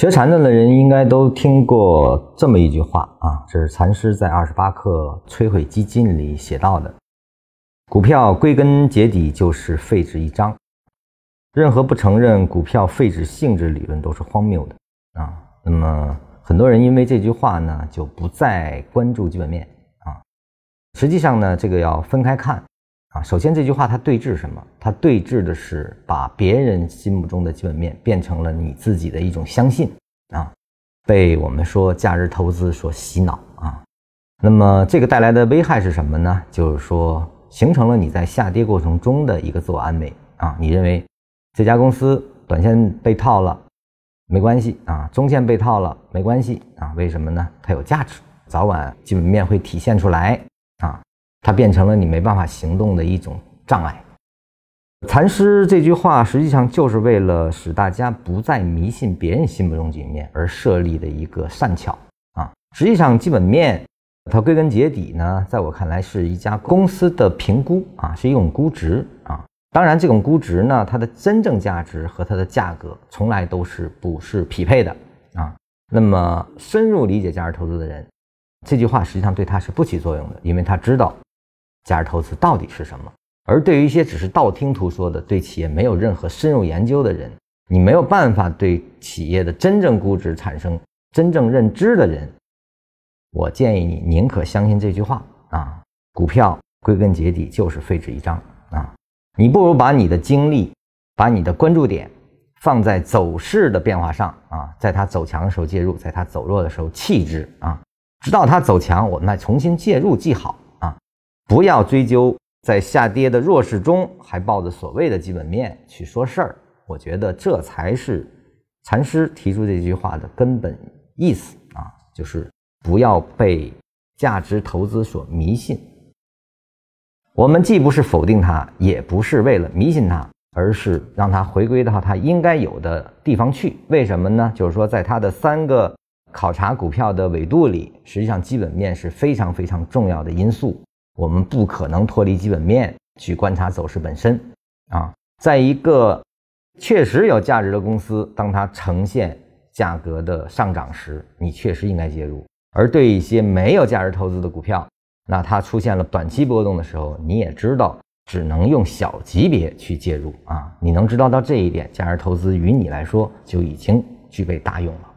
学禅的的人应该都听过这么一句话啊，这是禅师在《二十八课摧毁基金》里写到的：股票归根结底就是废纸一张，任何不承认股票废纸性质理论都是荒谬的啊。那么很多人因为这句话呢，就不再关注基本面啊。实际上呢，这个要分开看啊。首先，这句话它对峙什么？它对峙的是把别人心目中的基本面变成了你自己的一种相信啊，被我们说价值投资所洗脑啊。那么这个带来的危害是什么呢？就是说，形成了你在下跌过程中的一个自我安慰啊。你认为这家公司短线被套了。没关系啊，中线被套了没关系啊，为什么呢？它有价值，早晚基本面会体现出来。它变成了你没办法行动的一种障碍。禅师这句话实际上就是为了使大家不再迷信别人心目中基本面而设立的一个善巧啊。实际上，基本面它归根结底呢，在我看来是一家公司的评估啊，是一种估值啊。当然，这种估值呢，它的真正价值和它的价格从来都是不是匹配的啊。那么，深入理解价值投资的人，这句话实际上对他是不起作用的，因为他知道价值投资到底是什么。而对于一些只是道听途说的、对企业没有任何深入研究的人，你没有办法对企业的真正估值产生真正认知的人，我建议你宁可相信这句话啊：股票归根结底就是废纸一张啊。你不如把你的精力，把你的关注点放在走势的变化上啊，在它走强的时候介入，在它走弱的时候弃之啊，直到它走强，我们再重新介入记好，不要追究在下跌的弱势中还抱着所谓的基本面去说事儿。我觉得这才是禅师提出这句话的根本意思啊，就是不要被价值投资所迷信。我们既不是否定它，也不是为了迷信它，而是让它回归到它应该有的地方去。为什么呢？就是说，在它的三个考察股票的维度里，实际上基本面是非常非常重要的因素。我们不可能脱离基本面去观察走势本身。啊，在一个确实有价值的公司，当它呈现价格的上涨时，你确实应该介入；而对一些没有价值投资的股票，那它出现了短期波动的时候，你也知道只能用小级别去介入啊。你能知道到这一点，价值投资于你来说就已经具备大用了。